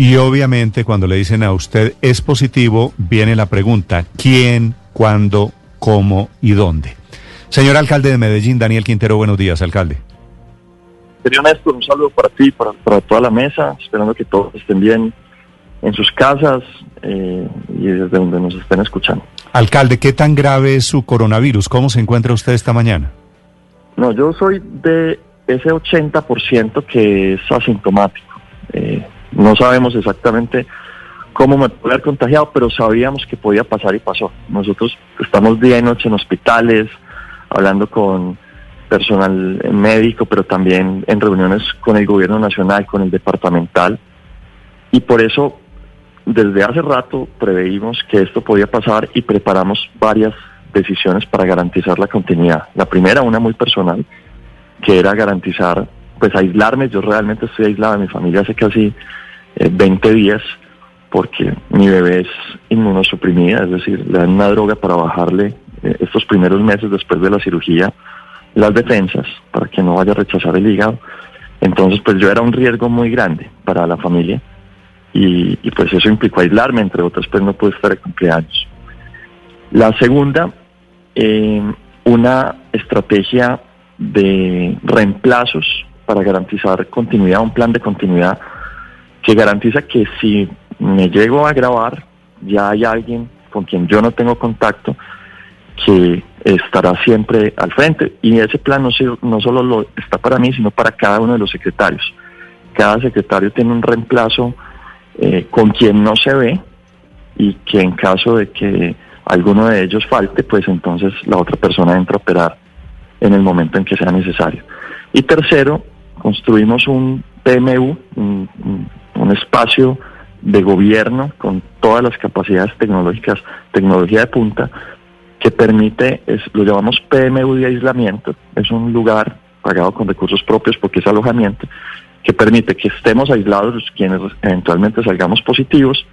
Y obviamente cuando le dicen a usted es positivo, viene la pregunta, ¿quién, cuándo, cómo y dónde? Señor alcalde de Medellín, Daniel Quintero, buenos días, alcalde. Señor Néstor, un saludo para ti, para, para toda la mesa, esperando que todos estén bien en sus casas eh, y desde donde nos estén escuchando. Alcalde, ¿qué tan grave es su coronavirus? ¿Cómo se encuentra usted esta mañana? No, yo soy de ese 80% que es asintomático. Eh, no sabemos exactamente cómo me puede haber contagiado, pero sabíamos que podía pasar y pasó. Nosotros estamos día y noche en hospitales, hablando con personal médico, pero también en reuniones con el gobierno nacional, con el departamental. Y por eso, desde hace rato, preveímos que esto podía pasar y preparamos varias decisiones para garantizar la continuidad. La primera, una muy personal, que era garantizar, pues aislarme. Yo realmente estoy aislada de mi familia hace casi 20 días porque mi bebé es inmunosuprimida, es decir, le dan una droga para bajarle eh, estos primeros meses después de la cirugía las defensas para que no vaya a rechazar el hígado. Entonces, pues yo era un riesgo muy grande para la familia y, y pues eso implicó aislarme, entre otras, pues no pude estar de cumpleaños. La segunda, eh, una estrategia de reemplazos para garantizar continuidad, un plan de continuidad que garantiza que si me llego a grabar, ya hay alguien con quien yo no tengo contacto que estará siempre al frente. Y ese plan no, no solo lo está para mí, sino para cada uno de los secretarios. Cada secretario tiene un reemplazo eh, con quien no se ve y que en caso de que alguno de ellos falte, pues entonces la otra persona entra a operar en el momento en que sea necesario. Y tercero, construimos un PMU, un- espacio de gobierno con todas las capacidades tecnológicas, tecnología de punta, que permite, es, lo llamamos PMU de aislamiento, es un lugar pagado con recursos propios porque es alojamiento, que permite que estemos aislados quienes eventualmente salgamos positivos,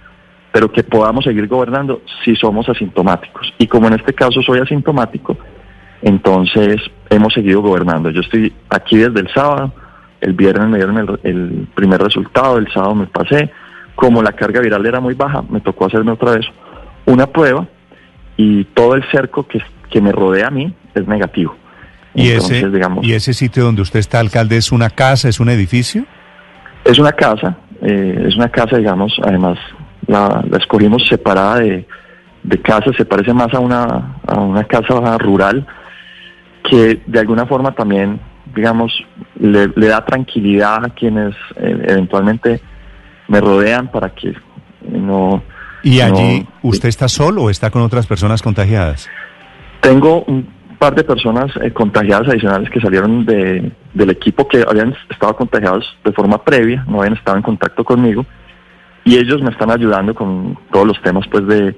pero que podamos seguir gobernando si somos asintomáticos. Y como en este caso soy asintomático, entonces hemos seguido gobernando. Yo estoy aquí desde el sábado, el viernes me dieron el, el primer resultado, el sábado me pasé. Como la carga viral era muy baja, me tocó hacerme otra vez una prueba y todo el cerco que, que me rodea a mí es negativo. ¿Y Entonces, ese, digamos, ¿Y ese sitio donde usted está, alcalde, es una casa, es un edificio? Es una casa, eh, es una casa, digamos, además la, la escogimos separada de, de casa, se parece más a una, a una casa rural que de alguna forma también, digamos, le, le da tranquilidad a quienes eh, eventualmente me rodean para que no... ¿Y no- allí usted está solo o está con otras personas contagiadas? Tengo un par de personas eh, contagiadas adicionales que salieron de, del equipo que habían estado contagiados de forma previa, no habían estado en contacto conmigo, y ellos me están ayudando con todos los temas pues de,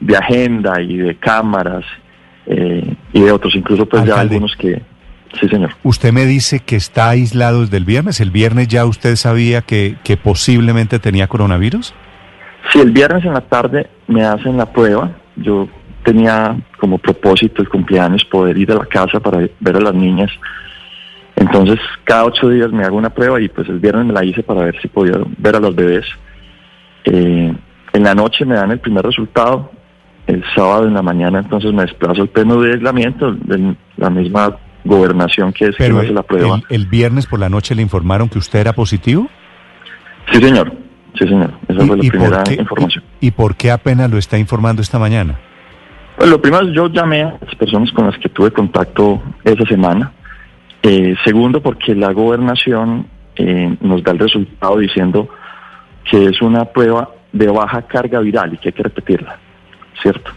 de agenda y de cámaras eh, y de otros, incluso pues ya Alcalde. algunos que... Sí, señor. Usted me dice que está aislado desde el viernes. ¿El viernes ya usted sabía que, que posiblemente tenía coronavirus? Si el viernes en la tarde me hacen la prueba, yo tenía como propósito el cumpleaños poder ir a la casa para ver a las niñas. Entonces, cada ocho días me hago una prueba y pues el viernes me la hice para ver si podía ver a los bebés. Eh, en la noche me dan el primer resultado. El sábado en la mañana entonces me desplazo al pleno de aislamiento de la misma gobernación que es Pero hace el, la prueba. el- el viernes por la noche le informaron que usted era positivo. Sí, señor. Sí, señor. Esa fue la ¿Y, primera qué, información. y- y por qué apenas lo está informando esta mañana? Pues lo primero, yo llamé a las personas con las que tuve contacto esa semana. Eh, segundo, porque la gobernación eh, nos da el resultado diciendo que es una prueba de baja carga viral y que hay que repetirla, ¿cierto?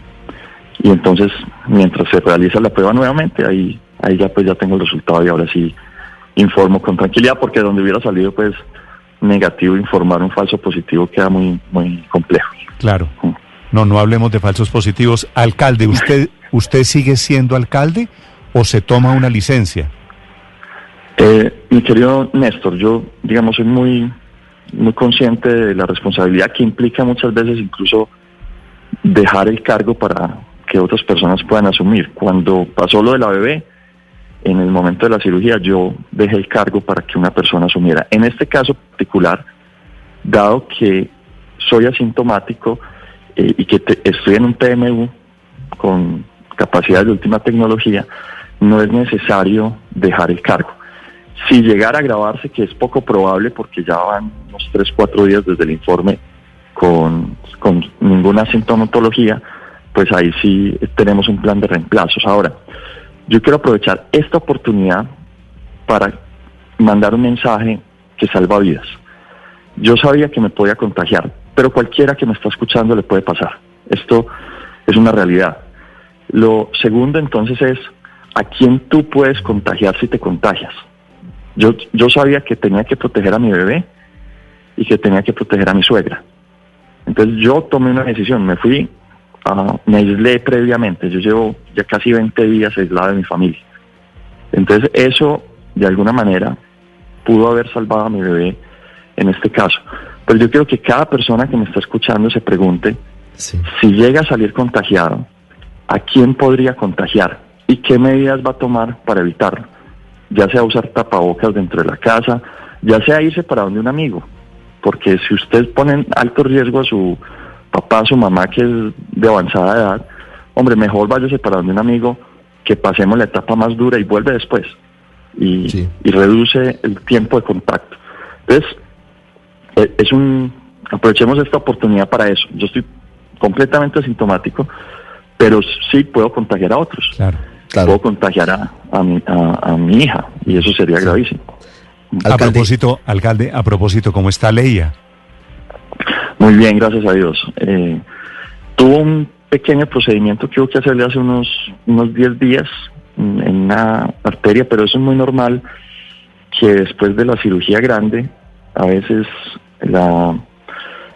Y entonces, mientras se realiza la prueba nuevamente, ahí, ahí ya pues ya tengo el resultado y ahora sí informo con tranquilidad, porque donde hubiera salido pues negativo informar un falso positivo queda muy, muy complejo. Claro. No, no hablemos de falsos positivos. Alcalde, ¿usted, ¿usted sigue siendo alcalde o se toma una licencia? Eh, mi querido Néstor, yo, digamos, soy muy, muy consciente de la responsabilidad que implica muchas veces incluso dejar el cargo para que otras personas puedan asumir. Cuando pasó lo de la bebé, en el momento de la cirugía yo dejé el cargo para que una persona asumiera. En este caso particular, dado que soy asintomático eh, y que estoy en un PMU con capacidad de última tecnología, no es necesario dejar el cargo. Si llegara a agravarse, que es poco probable porque ya van unos 3, 4 días desde el informe con, con ninguna sintomatología, pues ahí sí tenemos un plan de reemplazos. Ahora, yo quiero aprovechar esta oportunidad para mandar un mensaje que salva vidas. Yo sabía que me podía contagiar, pero cualquiera que me está escuchando le puede pasar. Esto es una realidad. Lo segundo entonces es a quién tú puedes contagiar si te contagias. Yo, yo sabía que tenía que proteger a mi bebé y que tenía que proteger a mi suegra. Entonces yo tomé una decisión, me fui Ah, me aislé previamente, yo llevo ya casi 20 días aislado de mi familia. Entonces eso, de alguna manera, pudo haber salvado a mi bebé en este caso. Pero yo quiero que cada persona que me está escuchando se pregunte, si llega a salir contagiado, ¿a quién podría contagiar? ¿Y qué medidas va a tomar para evitarlo? Ya sea usar tapabocas dentro de la casa, ya sea irse para donde un amigo. Porque si usted pone en alto riesgo a su papá, su mamá que es de avanzada edad, hombre, mejor váyase para donde un amigo que pasemos la etapa más dura y vuelve después y, reduce el tiempo de contacto. Entonces, e, es un, aprovechemos esta oportunidad para eso. Yo estoy completamente asintomático, pero sí puedo contagiar a otros. Claro, Puedo contagiar a, a, mi, a, mi hija y eso sería gravísimo. A propósito, alcalde, a propósito, ¿cómo está Leia? Muy bien, gracias a Dios. Eh, tuvo un pequeño procedimiento que hubo que hacerle hace unos, unos 10 días en una arteria, pero eso es muy normal que después de la cirugía grande, a veces la,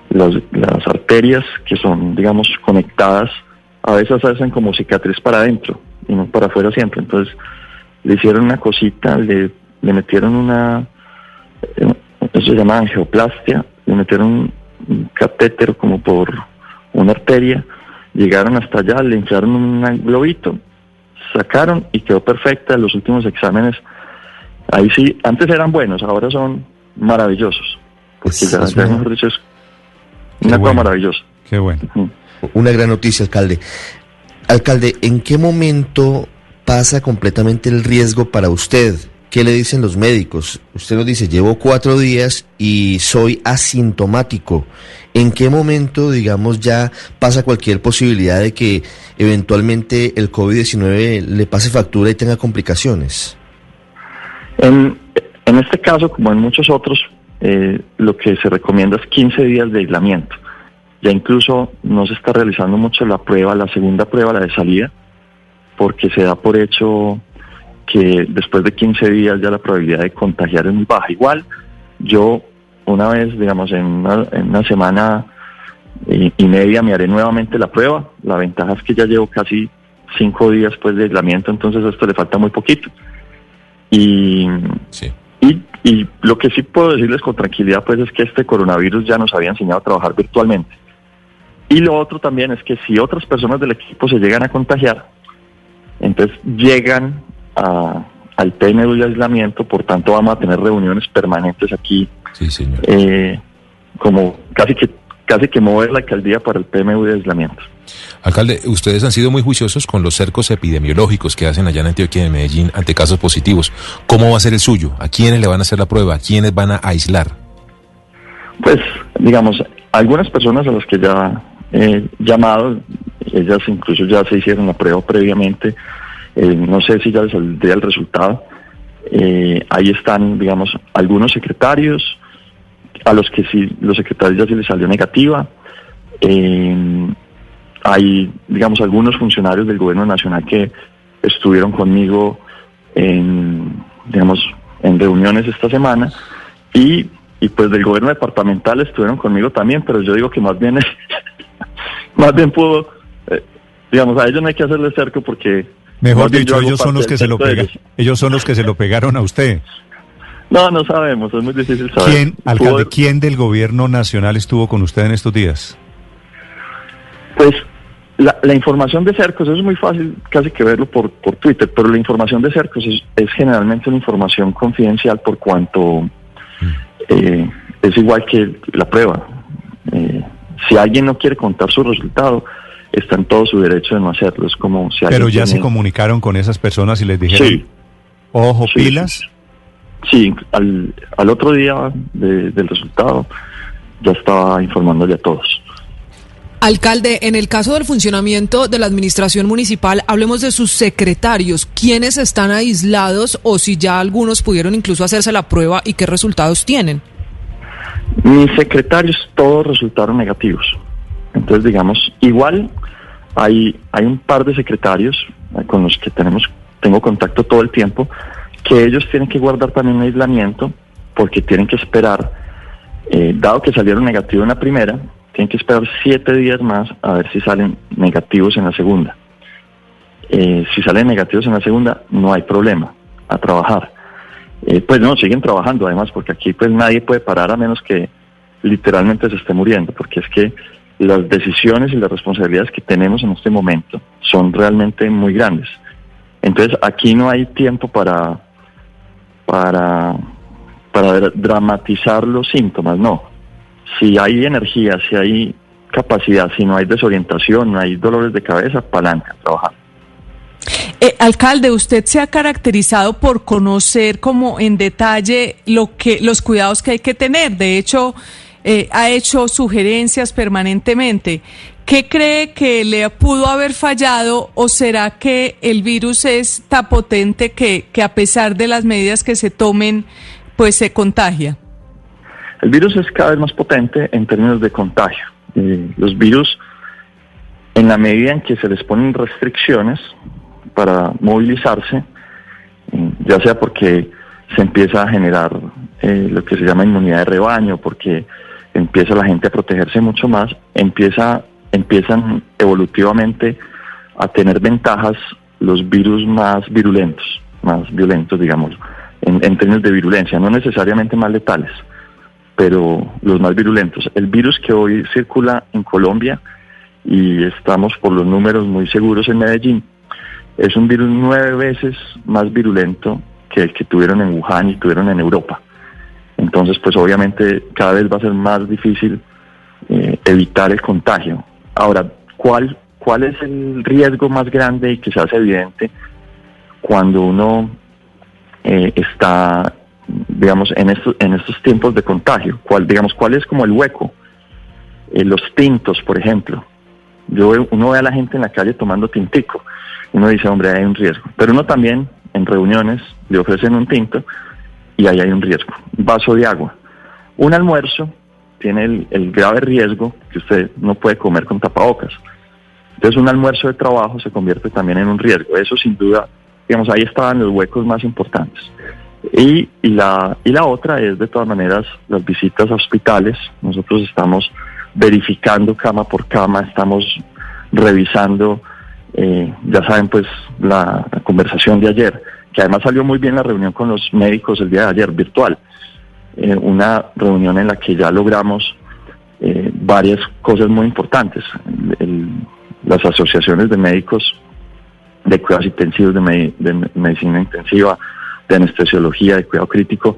las, arterias que son, digamos, conectadas, a veces hacen como cicatriz para adentro y no para afuera siempre. Entonces le hicieron una cosita, le, le metieron una, eh, eso se llama angioplastia, le metieron un catéter como por una arteria, llegaron hasta allá, le inflaron un globito, sacaron y quedó perfecta. Los últimos exámenes, ahí sí, antes eran buenos, ahora son maravillosos. Porque ya, es una cosa maravillosa. Qué bueno. Una gran noticia, alcalde. Alcalde, ¿en qué momento pasa completamente el riesgo para usted? ¿Qué le dicen los médicos? Usted nos dice, llevo cuatro días y soy asintomático. ¿En qué momento, digamos, ya pasa cualquier posibilidad de que eventualmente el COVID-19 le pase factura y tenga complicaciones? En, este caso, como en muchos otros, eh, lo que se recomienda es 15 días de aislamiento. Ya incluso no se está realizando mucho la prueba, la segunda prueba, la de salida, porque se da por hecho que después de 15 días ya la probabilidad de contagiar es muy baja. Igual, yo una vez, digamos, en una, semana y, media me haré nuevamente la prueba. La ventaja es que ya llevo casi cinco días pues de aislamiento, entonces esto le falta muy poquito. Y, y, y lo que sí puedo decirles con tranquilidad pues es que este coronavirus ya nos había enseñado a trabajar virtualmente. Y lo otro también es que si otras personas del equipo se llegan a contagiar, entonces llegan al PNU de aislamiento, por tanto vamos a tener reuniones permanentes aquí. Sí, señor. Eh, como casi que casi que mover la alcaldía para el PMU de aislamiento. Alcalde, ustedes han sido muy juiciosos con los cercos epidemiológicos que hacen allá en Antioquia y en Medellín ante casos positivos. ¿Cómo va a ser el suyo? ¿A quiénes le van a hacer la prueba? ¿A quiénes van a aislar? Pues, digamos, algunas personas a las que ya he llamado, ellas incluso ya se hicieron la prueba previamente, eh, no sé si ya les saldría el resultado. Eh, ahí están, digamos, algunos secretarios, a los que sí, los secretarios ya se les salió negativa. Eh, hay, digamos, algunos funcionarios del gobierno nacional que estuvieron conmigo en, digamos, en reuniones esta semana y y pues del gobierno departamental estuvieron conmigo también, pero yo digo que más bien, más bien pudo, eh, digamos, a ellos no hay que hacerle cerco porque... Mejor dicho, ellos son los que se lo pegaron, ellos son los que se lo pegaron a usted. No, no sabemos, es muy difícil saber. ¿Quién, alcalde, quién del gobierno nacional estuvo con usted en estos días? Pues la, información de Cercos, eso es muy fácil casi que verlo por, por Twitter, pero la información de Cercos es, generalmente una información confidencial por cuanto mm. eh, es igual que la prueba. Eh, si alguien no quiere contar su resultado, está en todo su derecho de no hacerlo. Es como si Pero ya se comunicaron con esas personas y les dijeron, ojo, pilas. Sí, al, al otro día del resultado ya estaba informándole a todos. Alcalde, en el caso del funcionamiento de la administración municipal, hablemos de sus secretarios. ¿Quiénes están aislados o si ya algunos pudieron incluso hacerse la prueba y qué resultados tienen? Mis secretarios todos resultaron negativos. Entonces, digamos, igual hay, hay un par de secretarios con los que tenemos, tengo contacto todo el tiempo, que ellos tienen que guardar también un aislamiento porque tienen que esperar, eh, dado que salieron negativos en la primera, tienen que esperar siete días más a ver si salen negativos en la segunda. Eh, si salen negativos en la segunda, no hay problema a trabajar. Eh, pues no, siguen trabajando además, porque aquí pues nadie puede parar a menos que literalmente se esté muriendo, porque es que las decisiones y las responsabilidades que tenemos en este momento son realmente muy grandes. Entonces aquí no hay tiempo para, para, para dramatizar los síntomas, no si hay energía, si hay capacidad, si no hay desorientación, no hay dolores de cabeza, palanca, trabajar. Eh, alcalde, usted se ha caracterizado por conocer como en detalle lo que los cuidados que hay que tener. De hecho, eh, ha hecho sugerencias permanentemente. ¿Qué cree que le pudo haber fallado o será que el virus es tan potente que, que a pesar de las medidas que se tomen, pues se contagia? El virus es cada vez más potente en términos de contagio. Eh, los virus, en la medida en que se les ponen restricciones para movilizarse, eh, ya sea porque se empieza a generar eh, lo que se llama inmunidad de rebaño, porque empieza la gente a protegerse mucho más, empieza, empiezan evolutivamente a tener ventajas los virus más virulentos, más violentos, digamos, en términos de virulencia, no necesariamente más letales pero los más virulentos. El virus que hoy circula en Colombia, y estamos por los números muy seguros en Medellín, es un virus nueve veces más virulento que el que tuvieron en Wuhan y tuvieron en Europa. Entonces, pues obviamente cada vez va a ser más difícil eh, evitar el contagio. Ahora, ¿cuál, ¿cuál es el riesgo más grande y que se hace evidente cuando uno eh, está digamos, en estos, en estos tiempos de contagio? ¿Cuál, digamos, cuál es como el hueco? Eh, los tintos, por ejemplo. Yo uno ve a la gente en la calle tomando tintico. Uno dice, hombre, hay un riesgo. Pero uno también, en reuniones, le ofrecen un tinto y ahí hay un riesgo. vaso de agua. Un almuerzo tiene el, grave riesgo que usted no puede comer con tapabocas. Entonces un almuerzo de trabajo se convierte también en un riesgo. Eso sin duda, digamos, ahí estaban los huecos más importantes. Y, la, y la otra es, de todas maneras, las visitas a hospitales. Nosotros estamos verificando cama por cama, estamos revisando, eh, ya saben, pues la, conversación de ayer, que además salió muy bien la reunión con los médicos el día de ayer, virtual. Eh, una reunión en la que ya logramos eh, varias cosas muy importantes. las asociaciones de médicos de cuidados intensivos, de, medicina intensiva, de anestesiología, de cuidado crítico,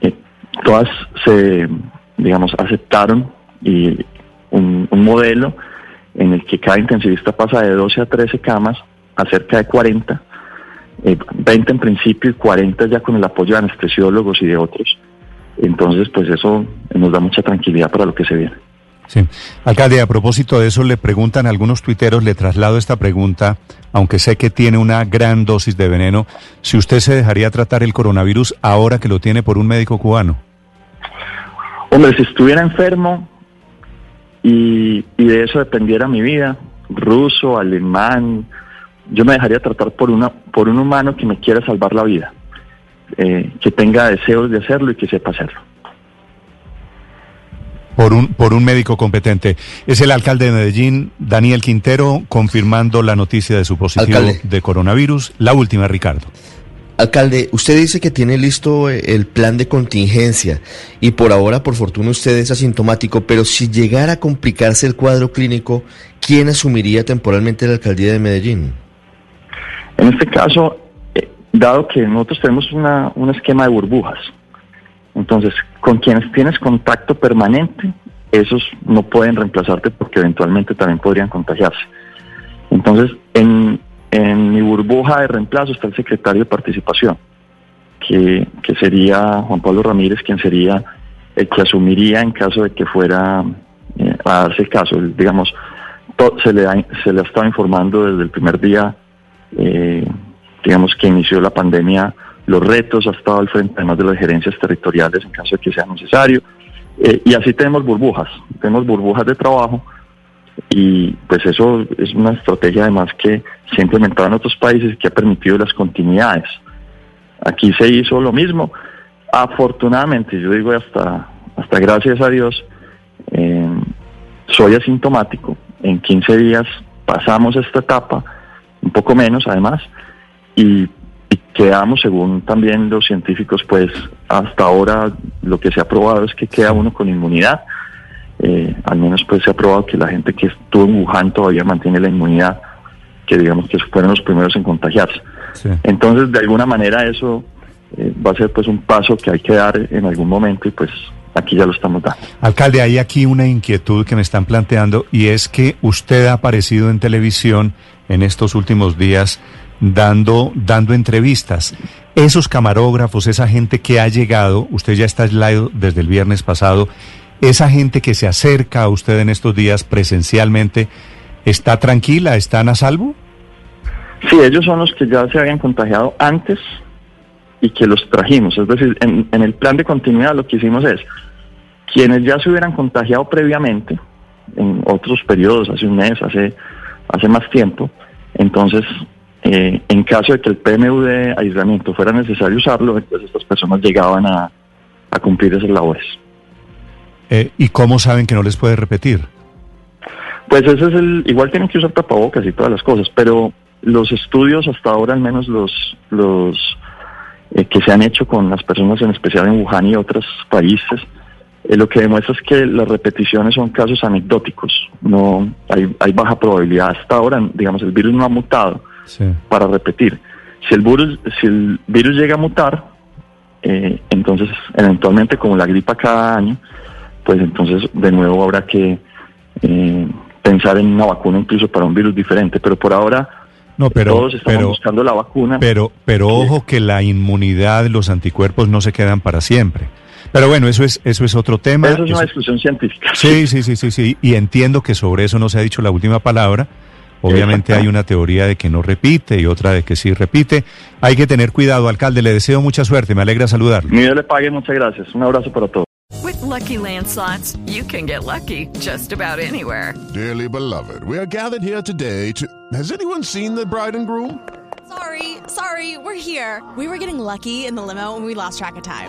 eh, todas se, digamos, aceptaron y un, modelo en el que cada intensivista pasa de 12 a 13 camas a cerca de 40, 20 eh, en principio y 40 ya con el apoyo de anestesiólogos y de otros. Entonces, pues eso nos da mucha tranquilidad para lo que se viene. Sí. Alcalde, a propósito de eso, le preguntan algunos tuiteros, le traslado esta pregunta, aunque sé que tiene una gran dosis de veneno, si usted se dejaría tratar el coronavirus ahora que lo tiene por un médico cubano. Hombre, si estuviera enfermo y, de eso dependiera mi vida, ruso, alemán, yo me dejaría tratar por, una, por un humano que me quiera salvar la vida, eh, que tenga deseos de hacerlo y que sepa hacerlo. Por un, por un médico competente. Es el alcalde de Medellín, Daniel Quintero, confirmando la noticia de su positivo Alcalde. de coronavirus. La última, Ricardo. Alcalde, usted dice que tiene listo eh, el plan de contingencia y por ahora, por fortuna, usted es asintomático, pero si llegara a complicarse el cuadro clínico, ¿quién asumiría temporalmente la alcaldía de Medellín? En este caso, eh, dado que nosotros tenemos una, un esquema de burbujas, entonces con quienes tienes contacto permanente, esos no pueden reemplazarte porque eventualmente también podrían contagiarse. Entonces, en, mi burbuja de reemplazo está el secretario de participación, que, que sería Juan Pablo Ramírez, quien sería el que asumiría en caso de que fuera eh, a darse el caso. Digamos, se, le ha, se le ha estado informando desde el primer día eh, digamos que inició la pandemia, los retos ha estado al frente además de las gerencias territoriales en caso de que sea necesario. Eh, y así tenemos burbujas, tenemos burbujas de trabajo y pues eso es una estrategia además que se ha implementado en otros países que ha permitido las continuidades. Aquí se hizo lo mismo. Afortunadamente, yo digo hasta, hasta gracias a Dios, eh, soy asintomático. En 15 días pasamos esta etapa, un poco menos además, y, y quedamos, según también los científicos, pues hasta ahora lo que se ha probado es que queda uno con inmunidad. Eh, al menos pues se ha probado que la gente que estuvo en Wuhan todavía mantiene la inmunidad, que digamos que fueron los primeros en contagiarse. Sí. Entonces, de alguna manera eso eh, va a ser pues un paso que hay que dar en algún momento y pues aquí ya lo estamos dando. Alcalde, hay aquí una inquietud que me están planteando y es que usted ha aparecido en televisión en estos últimos días dando, dando entrevistas. Esos camarógrafos, esa gente que ha llegado, usted ya está aislado desde el viernes pasado, esa gente que se acerca a usted en estos días presencialmente, ¿está tranquila? ¿Están a salvo? Sí, ellos son los que ya se habían contagiado antes y que los trajimos. Es decir, en, en el plan de continuidad lo que hicimos es, quienes ya se hubieran contagiado previamente, en otros periodos, hace un mes, hace, hace más tiempo, entonces, eh, en caso de que el PMU de aislamiento fuera necesario usarlo, entonces estas personas llegaban a, a cumplir esas labores. Eh, ¿Y cómo saben que no les puede repetir? Pues ese es el, igual tienen que usar tapabocas y todas las cosas, pero los estudios hasta ahora, al menos los, los eh, que se han hecho con las personas en especial en Wuhan y otros países, eh, lo que demuestra es que las repeticiones son casos anecdóticos, no hay, hay baja probabilidad. Hasta ahora, digamos, el virus no ha mutado Sí. para repetir. Si el virus, si el virus llega a mutar, eh, entonces eventualmente como la gripa cada año, pues entonces de nuevo habrá que eh, pensar en una vacuna incluso para un virus diferente. Pero por ahora No, pero, todos estamos pero, buscando la vacuna. Pero, pero ojo que la inmunidad, los anticuerpos no se quedan para siempre. Pero bueno, eso es, eso es otro tema. Eso es una Eso- discusión científica. sí, sí, sí, sí, sí. Y entiendo que sobre eso no se ha dicho la última palabra. Obviamente hay una teoría de que no repite y otra de que sí repite. Hay que tener cuidado, alcalde. Le deseo mucha suerte. Me alegra saludarlo. Mi Dios le pague, muchas gracias. Un abrazo para todos. With Lucky Land slots, you can get lucky just about anywhere. Dearly beloved, we are gathered here today to. Has anyone seen the bride and groom? Sorry, sorry, we're here. We were getting lucky in the limo and we lost track of time.